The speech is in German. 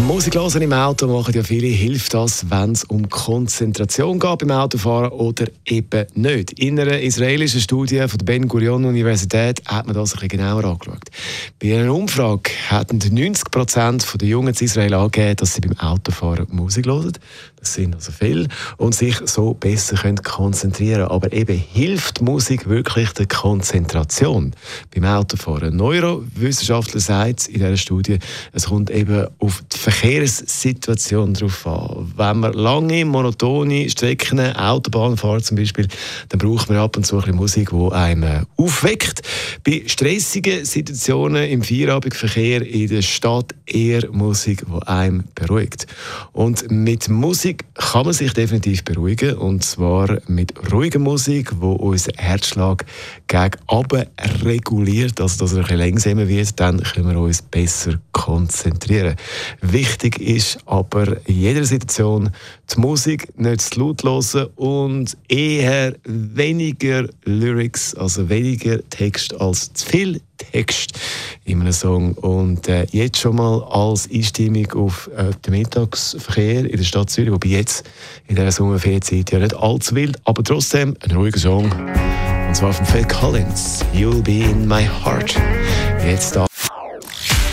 Musik hören im Auto machen ja viele. Hilft das, wenn es um Konzentration geht beim Autofahren oder eben nicht? In einer israelischen Studie von der Ben Gurion Universität hat man das ein bisschen genauer angeschaut. Bei einer Umfrage hatten 90 Prozent der Jungen in Israel angegeben, dass sie beim Autofahren Musik hören. Das sind also viele und sich so besser können konzentrieren. Aber eben hilft Musik wirklich der Konzentration beim Autofahren? Neurowissenschaftler sagt in dieser Studie, es kommt eben auf die Verkehrssituation drauf an. Wenn man lange, monotone Strecken, Autobahn fahren zum Beispiel, dann braucht man ab und zu ein Musik, die einem aufweckt. Bei stressigen Situationen im Feierabendverkehr in der Stadt eher Musik, die einem beruhigt. Und mit Musik kann man sich definitiv beruhigen. Und zwar mit ruhiger Musik, die unseren Herzschlag gegen oben reguliert, also dass er ein bisschen langsamer wird, dann können wir uns besser konzentrieren. Wichtig ist aber in jeder Situation die Musik nicht zu laut hören und eher weniger Lyrics, also weniger Text als zu viel Text in einem Song. Und äh, jetzt schon mal als Einstimmung auf äh, den Mittagsverkehr in der Stadt Zürich, wobei jetzt in dieser Sommerferienzeit ja nicht allzu wild, aber trotzdem ein ruhiger Song. Und zwar von Phil Collins, You'll Be In My Heart. Jetzt da.